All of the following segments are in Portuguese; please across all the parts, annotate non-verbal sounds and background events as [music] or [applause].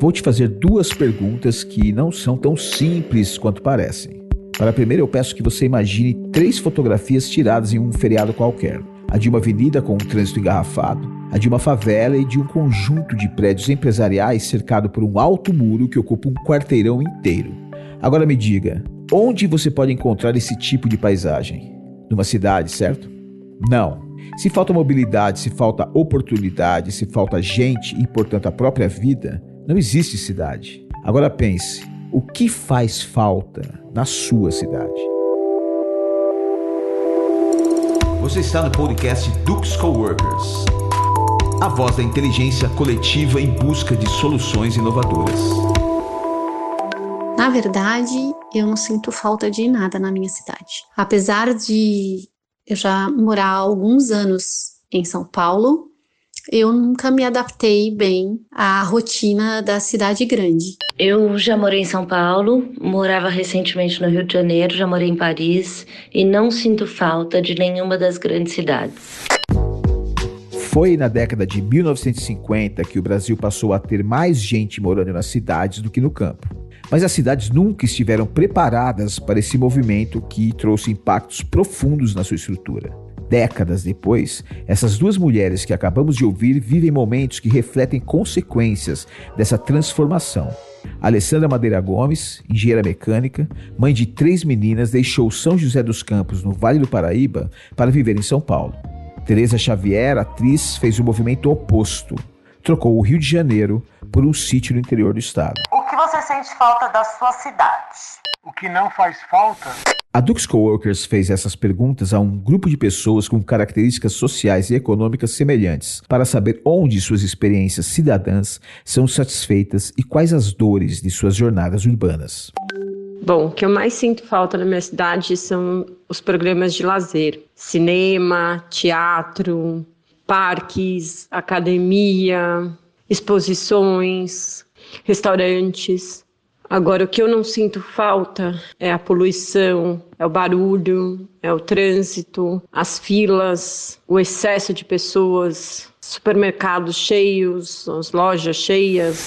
Vou te fazer duas perguntas que não são tão simples quanto parecem. Para a primeira, eu peço que você imagine três fotografias tiradas em um feriado qualquer: a de uma avenida com um trânsito engarrafado, a de uma favela e de um conjunto de prédios empresariais cercado por um alto muro que ocupa um quarteirão inteiro. Agora me diga, onde você pode encontrar esse tipo de paisagem? Numa cidade, certo? Não. Se falta mobilidade, se falta oportunidade, se falta gente e, portanto, a própria vida, não existe cidade. Agora pense: o que faz falta na sua cidade? Você está no podcast Dux Coworkers a voz da inteligência coletiva em busca de soluções inovadoras. Na verdade, eu não sinto falta de nada na minha cidade. Apesar de eu já morar há alguns anos em São Paulo, eu nunca me adaptei bem à rotina da cidade grande. Eu já morei em São Paulo, morava recentemente no Rio de Janeiro, já morei em Paris e não sinto falta de nenhuma das grandes cidades. Foi na década de 1950 que o Brasil passou a ter mais gente morando nas cidades do que no campo. Mas as cidades nunca estiveram preparadas para esse movimento que trouxe impactos profundos na sua estrutura. Décadas depois, essas duas mulheres que acabamos de ouvir vivem momentos que refletem consequências dessa transformação. Alessandra Madeira Gomes, engenheira mecânica, mãe de três meninas, deixou São José dos Campos, no Vale do Paraíba, para viver em São Paulo. Teresa Xavier, atriz, fez o movimento oposto. Trocou o Rio de Janeiro por um sítio no interior do estado. O que você sente falta da sua cidade? O que não faz falta? A Dux Coworkers fez essas perguntas a um grupo de pessoas com características sociais e econômicas semelhantes, para saber onde suas experiências cidadãs são satisfeitas e quais as dores de suas jornadas urbanas. Bom, o que eu mais sinto falta na minha cidade são os programas de lazer: cinema, teatro, parques, academia, exposições, restaurantes. Agora, o que eu não sinto falta é a poluição, é o barulho, é o trânsito, as filas, o excesso de pessoas, supermercados cheios, as lojas cheias.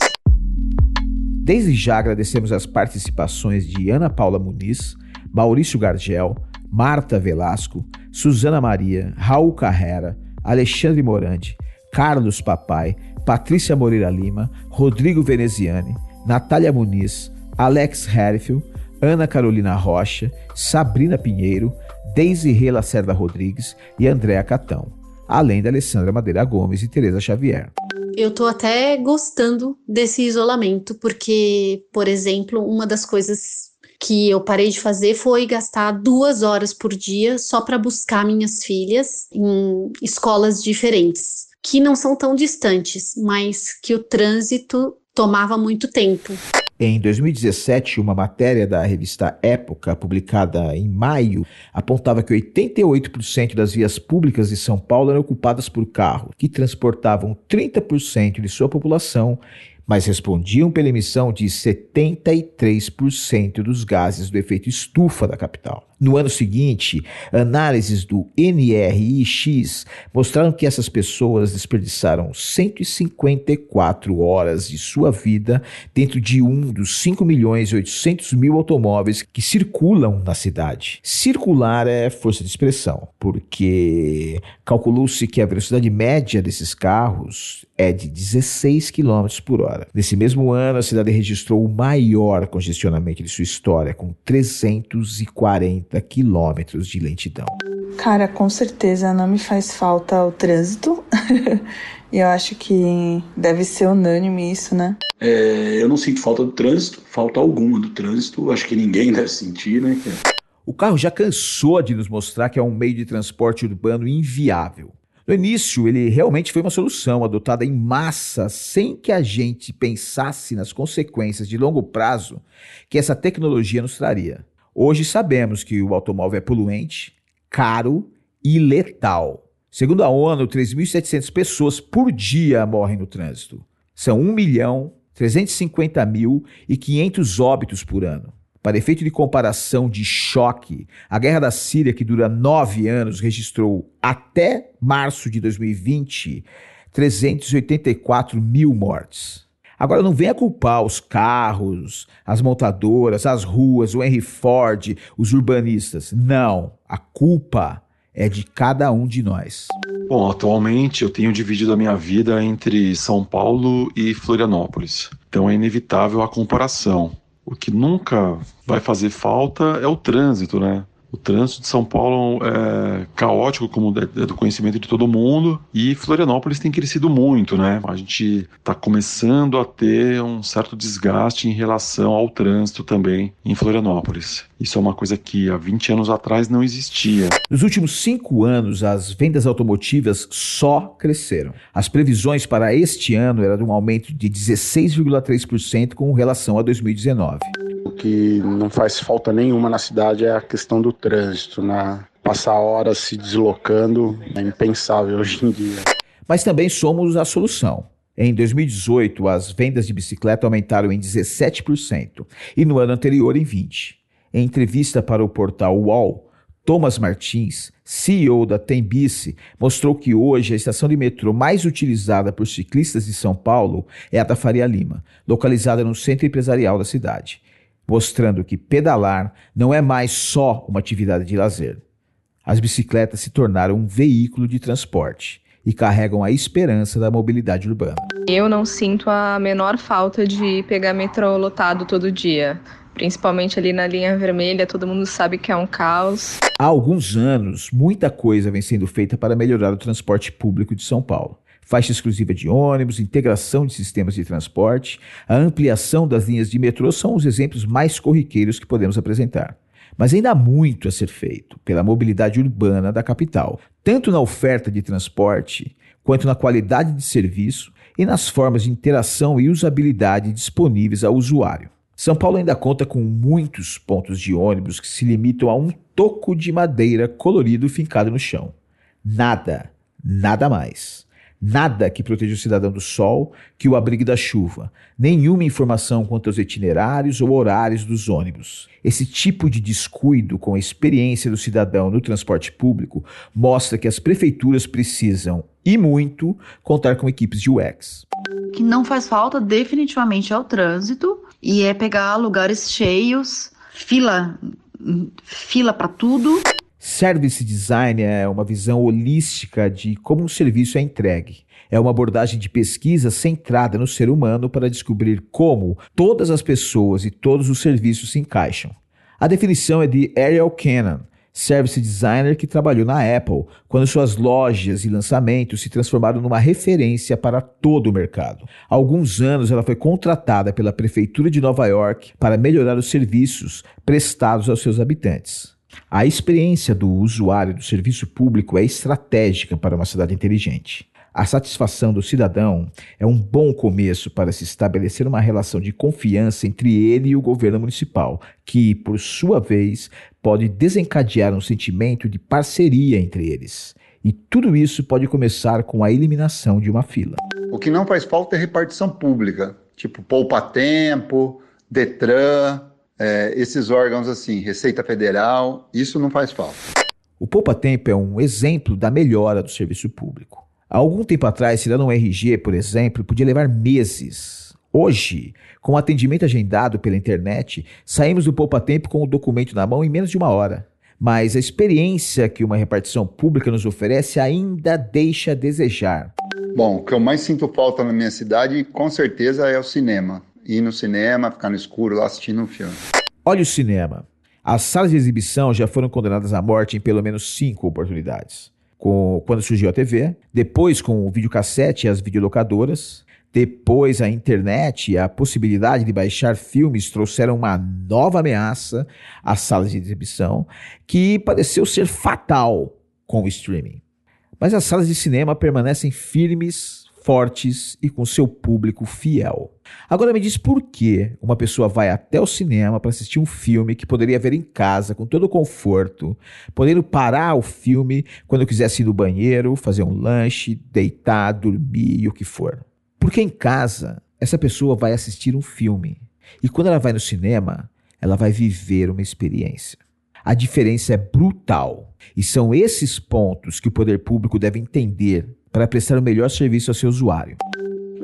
Desde já agradecemos as participações de Ana Paula Muniz, Maurício Gargel, Marta Velasco, Suzana Maria, Raul Carrera, Alexandre Morandi, Carlos Papai, Patrícia Moreira Lima, Rodrigo Veneziani, Natália Muniz, Alex Herfield, Ana Carolina Rocha, Sabrina Pinheiro, Deise Rela Lacerda Rodrigues e Andréa Catão, além da Alessandra Madeira Gomes e Teresa Xavier. Eu tô até gostando desse isolamento, porque, por exemplo, uma das coisas que eu parei de fazer foi gastar duas horas por dia só para buscar minhas filhas em escolas diferentes, que não são tão distantes, mas que o trânsito tomava muito tempo. Em 2017, uma matéria da revista Época, publicada em maio, apontava que 88% das vias públicas de São Paulo eram ocupadas por carros, que transportavam 30% de sua população mas respondiam pela emissão de 73% dos gases do efeito estufa da capital. No ano seguinte, análises do NRIX mostraram que essas pessoas desperdiçaram 154 horas de sua vida dentro de um dos 5 milhões e 800 mil automóveis que circulam na cidade. Circular é força de expressão, porque calculou-se que a velocidade média desses carros é de 16 km por hora. Nesse mesmo ano, a cidade registrou o maior congestionamento de sua história, com 340 quilômetros de lentidão. Cara, com certeza não me faz falta o trânsito. [laughs] E eu acho que deve ser unânime isso, né? É, eu não sinto falta do trânsito, falta alguma do trânsito, acho que ninguém [laughs] deve sentir, né? O carro já cansou de nos mostrar que é um meio de transporte urbano inviável. No início, ele realmente foi uma solução adotada em massa, sem que a gente pensasse nas consequências de longo prazo que essa tecnologia nos traria. Hoje sabemos que o automóvel é poluente, caro e letal. Segundo a ONU, 3.700 pessoas por dia morrem no trânsito. São 1 milhão 350 mil e 500 óbitos por ano. Para efeito de comparação de choque, a guerra da Síria, que dura nove anos, registrou até março de 2020 384 mil mortes. Agora não venha culpar os carros, as montadoras, as ruas, o Henry Ford, os urbanistas. Não, a culpa é de cada um de nós. Bom, atualmente eu tenho dividido a minha vida entre São Paulo e Florianópolis. Então é inevitável a comparação. O que nunca vai fazer falta é o trânsito, né? O trânsito de São Paulo é caótico, como é do conhecimento de todo mundo, e Florianópolis tem crescido muito, né? A gente está começando a ter um certo desgaste em relação ao trânsito também em Florianópolis. Isso é uma coisa que há 20 anos atrás não existia. Nos últimos cinco anos, as vendas automotivas só cresceram. As previsões para este ano eram de um aumento de 16,3% com relação a 2019. O que não faz falta nenhuma na cidade é a questão do trânsito, né? Passar horas se deslocando é impensável hoje em dia. Mas também somos a solução. Em 2018, as vendas de bicicleta aumentaram em 17% e no ano anterior em 20%. Em entrevista para o portal UOL, Thomas Martins, CEO da Tembice, mostrou que hoje a estação de metrô mais utilizada por ciclistas de São Paulo é a da Faria Lima, localizada no centro empresarial da cidade, mostrando que pedalar não é mais só uma atividade de lazer. As bicicletas se tornaram um veículo de transporte e carregam a esperança da mobilidade urbana. Eu não sinto a menor falta de pegar metrô lotado todo dia principalmente ali na linha vermelha, todo mundo sabe que é um caos. Há alguns anos, muita coisa vem sendo feita para melhorar o transporte público de São Paulo. Faixa exclusiva de ônibus, integração de sistemas de transporte, a ampliação das linhas de metrô são os exemplos mais corriqueiros que podemos apresentar. Mas ainda há muito a ser feito pela mobilidade urbana da capital, tanto na oferta de transporte, quanto na qualidade de serviço e nas formas de interação e usabilidade disponíveis ao usuário. São Paulo ainda conta com muitos pontos de ônibus que se limitam a um toco de madeira colorido fincado no chão. Nada, nada mais. Nada que proteja o cidadão do sol, que o abrigue da chuva. Nenhuma informação quanto aos itinerários ou horários dos ônibus. Esse tipo de descuido com a experiência do cidadão no transporte público mostra que as prefeituras precisam, e muito, contar com equipes de UX. Que não faz falta definitivamente é o trânsito e é pegar lugares cheios, fila, fila para tudo. Service design é uma visão holística de como um serviço é entregue. É uma abordagem de pesquisa centrada no ser humano para descobrir como todas as pessoas e todos os serviços se encaixam. A definição é de Ariel Cannon, service designer que trabalhou na Apple, quando suas lojas e lançamentos se transformaram numa referência para todo o mercado. Há alguns anos ela foi contratada pela prefeitura de Nova York para melhorar os serviços prestados aos seus habitantes. A experiência do usuário do serviço público é estratégica para uma cidade inteligente. A satisfação do cidadão é um bom começo para se estabelecer uma relação de confiança entre ele e o governo municipal, que, por sua vez, pode desencadear um sentimento de parceria entre eles. E tudo isso pode começar com a eliminação de uma fila. O que não faz falta é repartição pública, tipo Poupa Tempo, Detran, é, esses órgãos assim, Receita Federal, isso não faz falta. O Poupa Tempo é um exemplo da melhora do serviço público. Há algum tempo atrás, tirar um RG, por exemplo, podia levar meses. Hoje, com o atendimento agendado pela internet, saímos do poupa-tempo com o documento na mão em menos de uma hora. Mas a experiência que uma repartição pública nos oferece ainda deixa a desejar. Bom, o que eu mais sinto falta na minha cidade, com certeza, é o cinema. Ir no cinema, ficar no escuro lá assistindo um filme. Olha o cinema. As salas de exibição já foram condenadas à morte em pelo menos cinco oportunidades com, quando surgiu a TV, depois com o videocassete e as videolocadoras, depois a internet e a possibilidade de baixar filmes trouxeram uma nova ameaça às salas de exibição que pareceu ser fatal com o streaming. Mas as salas de cinema permanecem firmes fortes e com seu público fiel. Agora me diz por que uma pessoa vai até o cinema para assistir um filme que poderia ver em casa com todo o conforto, podendo parar o filme quando quisesse ir no banheiro, fazer um lanche, deitar, dormir e o que for. Porque em casa essa pessoa vai assistir um filme e quando ela vai no cinema, ela vai viver uma experiência. A diferença é brutal e são esses pontos que o poder público deve entender para prestar o melhor serviço ao seu usuário.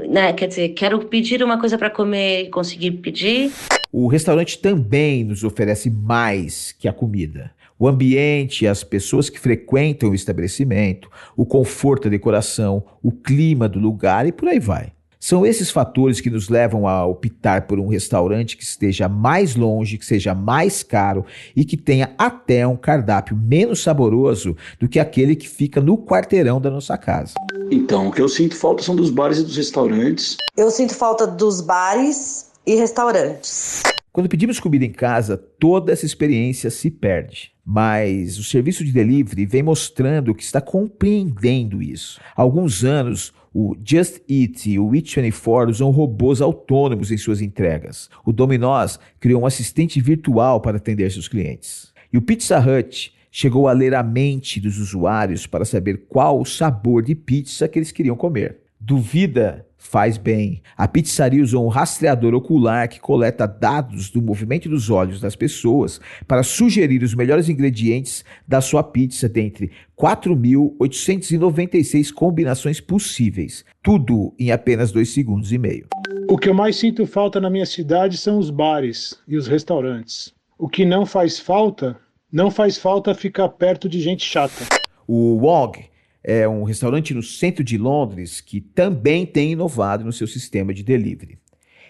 né, quer dizer, quero pedir uma coisa para comer e conseguir pedir. O restaurante também nos oferece mais que a comida. O ambiente, as pessoas que frequentam o estabelecimento, o conforto, a decoração, o clima do lugar e por aí vai. São esses fatores que nos levam a optar por um restaurante que esteja mais longe, que seja mais caro e que tenha até um cardápio menos saboroso do que aquele que fica no quarteirão da nossa casa. Então, o que eu sinto falta são dos bares e dos restaurantes. Eu sinto falta dos bares e restaurantes. Quando pedimos comida em casa, toda essa experiência se perde. Mas o serviço de delivery vem mostrando que está compreendendo isso. Há alguns anos, o Just Eat e o Eat24 usam robôs autônomos em suas entregas. O Domino's criou um assistente virtual para atender seus clientes. E o Pizza Hut chegou a ler a mente dos usuários para saber qual o sabor de pizza que eles queriam comer. Duvida faz bem. A pizzaria usou um rastreador ocular que coleta dados do movimento dos olhos das pessoas para sugerir os melhores ingredientes da sua pizza dentre 4.896 combinações possíveis. Tudo em apenas dois segundos e meio. O que eu mais sinto falta na minha cidade são os bares e os restaurantes. O que não faz falta, não faz falta ficar perto de gente chata. O Wog é um restaurante no centro de Londres que também tem inovado no seu sistema de delivery.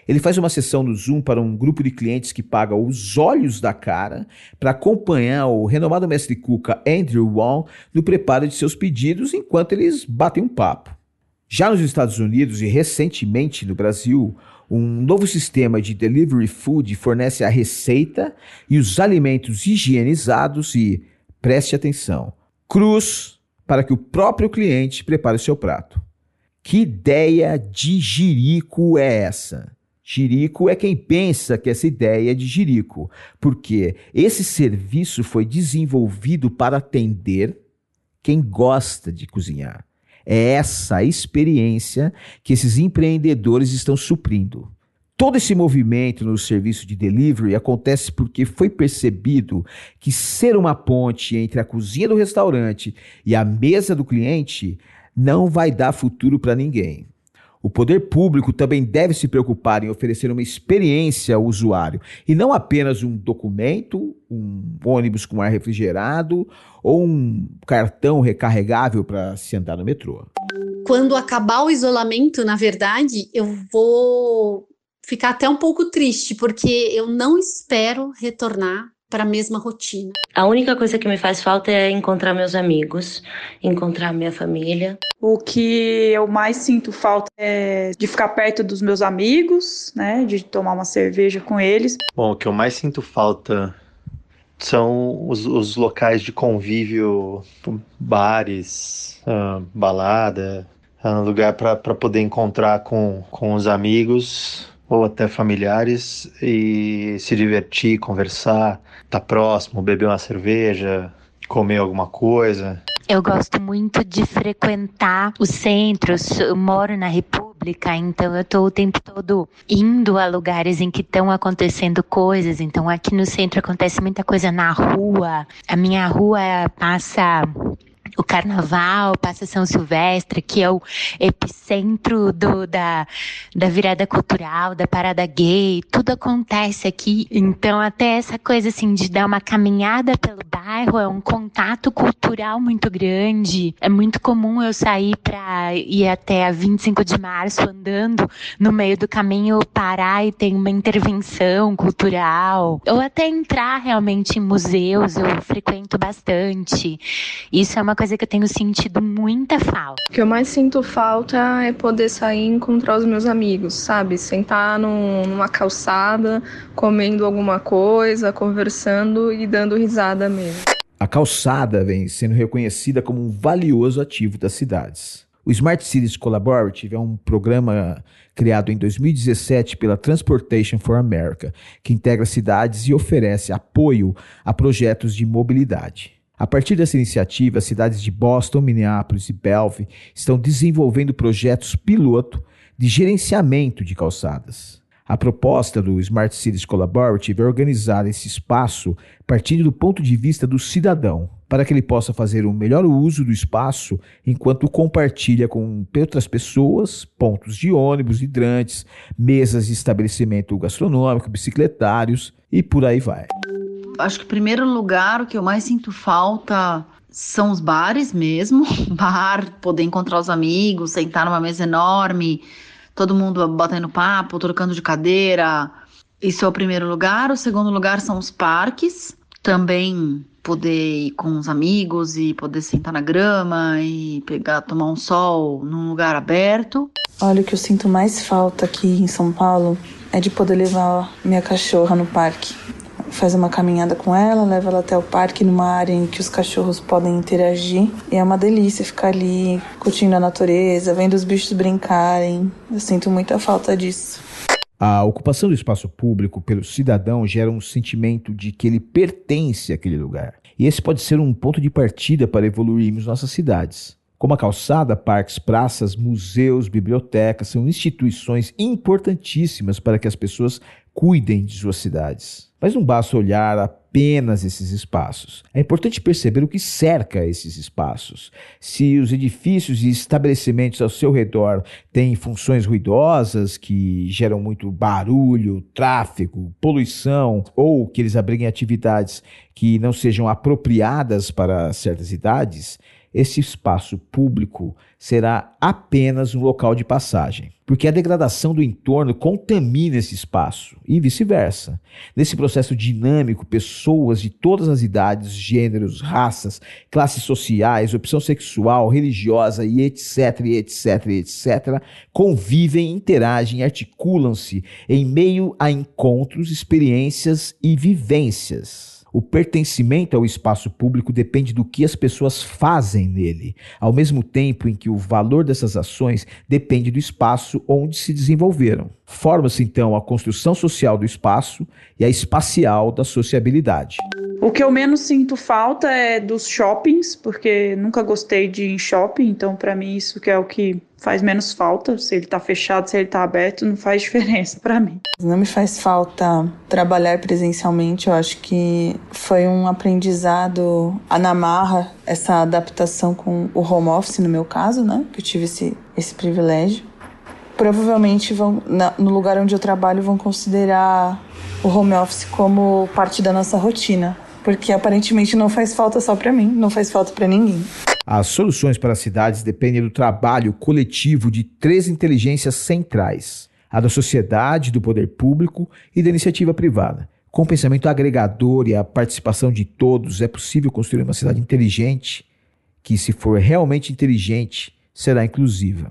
Ele faz uma sessão no Zoom para um grupo de clientes que paga os olhos da cara para acompanhar o renomado mestre cuca Andrew Wong no preparo de seus pedidos enquanto eles batem um papo. Já nos Estados Unidos e recentemente no Brasil, um novo sistema de delivery food fornece a receita e os alimentos higienizados e, preste atenção, cruz para que o próprio cliente prepare o seu prato. Que ideia de jirico é essa? Jirico é quem pensa que essa ideia é de jirico, porque esse serviço foi desenvolvido para atender quem gosta de cozinhar. É essa experiência que esses empreendedores estão suprindo. Todo esse movimento no serviço de delivery acontece porque foi percebido que ser uma ponte entre a cozinha do restaurante e a mesa do cliente não vai dar futuro para ninguém. O poder público também deve se preocupar em oferecer uma experiência ao usuário e não apenas um documento, um ônibus com ar refrigerado ou um cartão recarregável para se andar no metrô. Quando acabar o isolamento, na verdade, eu vou ficar até um pouco triste, porque eu não espero retornar para a mesma rotina. A única coisa que me faz falta é encontrar meus amigos, encontrar minha família. O que eu mais sinto falta é de ficar perto dos meus amigos, né, de tomar uma cerveja com eles. Bom, o que eu mais sinto falta são os, os locais de convívio, bares, uh, balada, uh, lugar para poder encontrar com, com os amigos ou até familiares e se divertir, conversar, estar tá próximo, beber uma cerveja, comer alguma coisa. Eu gosto muito de frequentar os centros. Eu moro na República, então eu estou o tempo todo indo a lugares em que estão acontecendo coisas. Então aqui no centro acontece muita coisa na rua. A minha rua passa o carnaval, passa São Silvestre, que é o epicentro do, da, da virada cultural, da parada gay, tudo acontece aqui. Então, até essa coisa assim de dar uma caminhada pelo bairro é um contato cultural muito grande. É muito comum eu sair para ir até a 25 de março andando no meio do caminho, parar e tem uma intervenção cultural. Ou até entrar realmente em museus, eu frequento bastante. Isso é uma coisa que eu tenho sentido muita falta. O que eu mais sinto falta é poder sair e encontrar os meus amigos, sabe? Sentar num, numa calçada, comendo alguma coisa, conversando e dando risada mesmo. A calçada vem sendo reconhecida como um valioso ativo das cidades. O Smart Cities Collaborative é um programa criado em 2017 pela Transportation for America, que integra cidades e oferece apoio a projetos de mobilidade. A partir dessa iniciativa, as cidades de Boston, Minneapolis e Bellevue estão desenvolvendo projetos piloto de gerenciamento de calçadas. A proposta do Smart Cities Collaborative é organizar esse espaço partindo do ponto de vista do cidadão, para que ele possa fazer o um melhor uso do espaço enquanto compartilha com outras pessoas pontos de ônibus, hidrantes, mesas de estabelecimento gastronômico, bicicletários e por aí vai. Acho que, primeiro lugar, o que eu mais sinto falta são os bares mesmo. [laughs] Bar, poder encontrar os amigos, sentar numa mesa enorme, todo mundo batendo papo, trocando de cadeira. Isso é o primeiro lugar. O segundo lugar são os parques. Também poder ir com os amigos e poder sentar na grama e pegar, tomar um sol num lugar aberto. Olha, o que eu sinto mais falta aqui em São Paulo é de poder levar minha cachorra no parque faz uma caminhada com ela, leva ela até o parque, numa área em que os cachorros podem interagir. E é uma delícia ficar ali, curtindo a natureza, vendo os bichos brincarem. Eu sinto muita falta disso. A ocupação do espaço público pelo cidadão gera um sentimento de que ele pertence àquele lugar. E esse pode ser um ponto de partida para evoluirmos nossas cidades. Como a calçada, parques, praças, museus, bibliotecas são instituições importantíssimas para que as pessoas cuidem de suas cidades. Mas não basta olhar apenas esses espaços. É importante perceber o que cerca esses espaços. Se os edifícios e estabelecimentos ao seu redor têm funções ruidosas que geram muito barulho, tráfego, poluição, ou que eles abriguem atividades que não sejam apropriadas para certas idades, esse espaço público será apenas um local de passagem, porque a degradação do entorno contamina esse espaço e vice-versa. Nesse processo dinâmico, pessoas de todas as idades, gêneros, raças, classes sociais, opção sexual, religiosa e etc, etc, etc, convivem, interagem, articulam-se em meio a encontros, experiências e vivências. O pertencimento ao espaço público depende do que as pessoas fazem nele, ao mesmo tempo em que o valor dessas ações depende do espaço onde se desenvolveram. Forma-se então a construção social do espaço e a espacial da sociabilidade. O que eu menos sinto falta é dos shoppings, porque nunca gostei de ir em shopping, então para mim isso que é o que faz menos falta. Se ele tá fechado, se ele tá aberto, não faz [laughs] diferença para mim. Não me faz falta trabalhar presencialmente. Eu acho que foi um aprendizado na marra, essa adaptação com o home office, no meu caso, né? Que eu tive esse, esse privilégio. Provavelmente vão, na, no lugar onde eu trabalho, vão considerar o home office como parte da nossa rotina. Porque aparentemente não faz falta só para mim, não faz falta para ninguém. As soluções para as cidades dependem do trabalho coletivo de três inteligências centrais: a da sociedade, do poder público e da iniciativa privada. Com o pensamento agregador e a participação de todos, é possível construir uma cidade inteligente que, se for realmente inteligente, será inclusiva.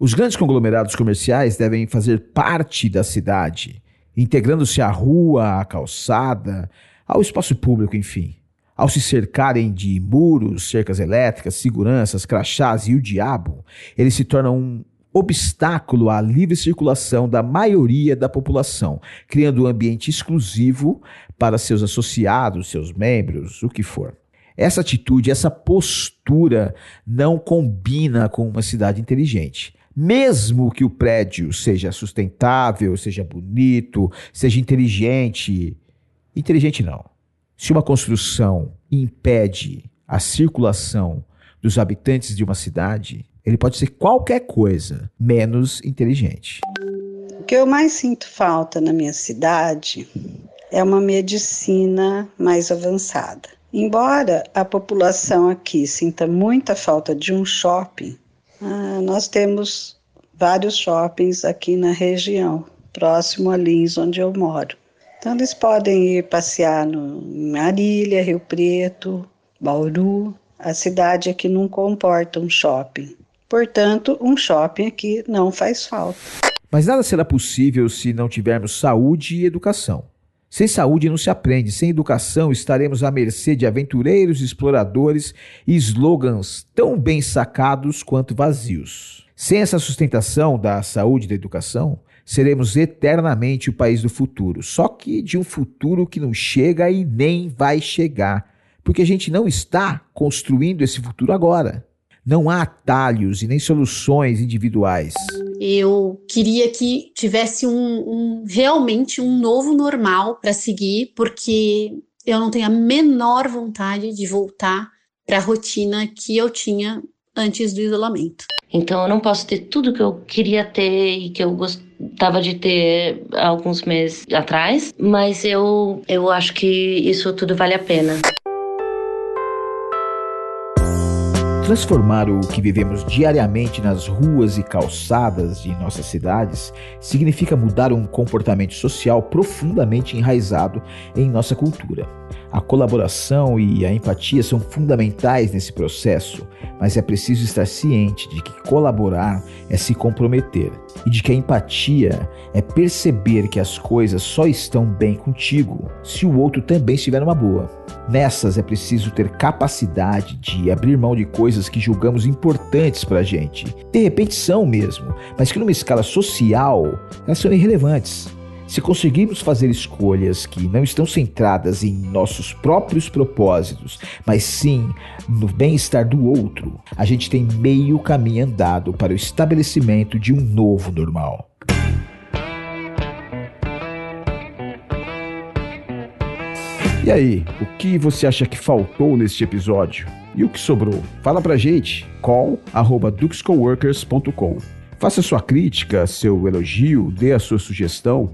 Os grandes conglomerados comerciais devem fazer parte da cidade, integrando-se à rua, à calçada, ao espaço público, enfim. Ao se cercarem de muros, cercas elétricas, seguranças, crachás e o diabo, eles se tornam um obstáculo à livre circulação da maioria da população, criando um ambiente exclusivo para seus associados, seus membros, o que for. Essa atitude, essa postura não combina com uma cidade inteligente. Mesmo que o prédio seja sustentável, seja bonito, seja inteligente, inteligente não se uma construção impede a circulação dos habitantes de uma cidade, ele pode ser qualquer coisa menos inteligente. O que eu mais sinto falta na minha cidade é uma medicina mais avançada. Embora a população aqui sinta muita falta de um shopping, ah, nós temos vários shoppings aqui na região, próximo a Lins, onde eu moro. Então, eles podem ir passear no, em Marília, Rio Preto, Bauru. A cidade aqui não comporta um shopping. Portanto, um shopping aqui não faz falta. Mas nada será possível se não tivermos saúde e educação. Sem saúde não se aprende, sem educação estaremos à mercê de aventureiros, exploradores e slogans tão bem sacados quanto vazios. Sem essa sustentação da saúde e da educação, seremos eternamente o país do futuro. Só que de um futuro que não chega e nem vai chegar, porque a gente não está construindo esse futuro agora. Não há atalhos e nem soluções individuais. Eu queria que tivesse um, um realmente um novo normal para seguir, porque eu não tenho a menor vontade de voltar para a rotina que eu tinha antes do isolamento. Então eu não posso ter tudo que eu queria ter e que eu gostava de ter alguns meses atrás, mas eu, eu acho que isso tudo vale a pena. Transformar o que vivemos diariamente nas ruas e calçadas de nossas cidades significa mudar um comportamento social profundamente enraizado em nossa cultura. A colaboração e a empatia são fundamentais nesse processo, mas é preciso estar ciente de que colaborar é se comprometer e de que a empatia é perceber que as coisas só estão bem contigo se o outro também estiver numa boa. Nessas é preciso ter capacidade de abrir mão de coisas que julgamos importantes para a gente. De repente são mesmo, mas que numa escala social elas são irrelevantes. Se conseguirmos fazer escolhas que não estão centradas em nossos próprios propósitos, mas sim no bem-estar do outro, a gente tem meio caminho andado para o estabelecimento de um novo normal. E aí, o que você acha que faltou neste episódio? E o que sobrou? Fala pra gente. call@duxcoworkers.com. Faça sua crítica, seu elogio, dê a sua sugestão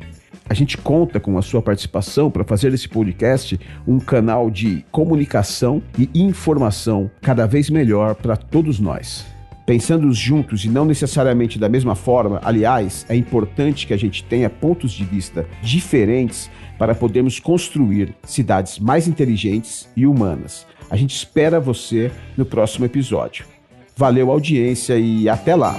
a gente conta com a sua participação para fazer desse podcast um canal de comunicação e informação cada vez melhor para todos nós. Pensando juntos e não necessariamente da mesma forma, aliás, é importante que a gente tenha pontos de vista diferentes para podermos construir cidades mais inteligentes e humanas. A gente espera você no próximo episódio. Valeu audiência e até lá!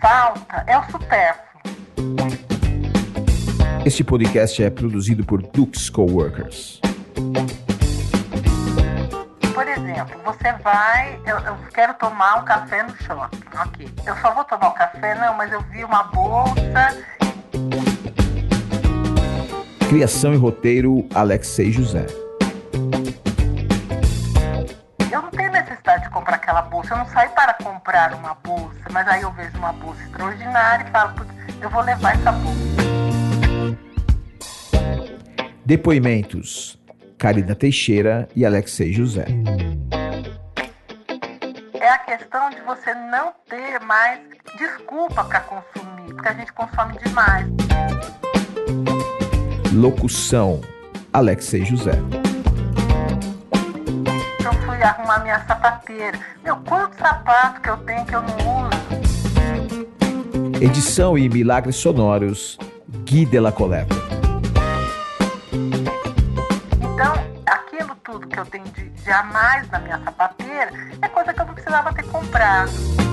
falta é o supérfluo. Este podcast é produzido por Dux Coworkers. Exemplo, você vai, eu, eu, quero tomar um café no shopping, ok. Eu só vou tomar o um café, não, mas eu vi uma bolsa. Criação e roteiro Alexei José. comprar aquela bolsa. Eu não saio para comprar uma bolsa, mas aí eu vejo uma bolsa extraordinária e falo, eu vou levar essa bolsa. Depoimentos: Carina Teixeira e Alexei José. É a questão de você não ter mais desculpa para consumir, porque a gente consome demais. Locução: Alexei José fui arrumar minha sapateira. Meu, quanto sapato que eu tenho que eu não uso? Edição e milagres sonoros, Gui de la Coleta. De a mais na minha sapateira é coisa que eu não precisava ter comprado.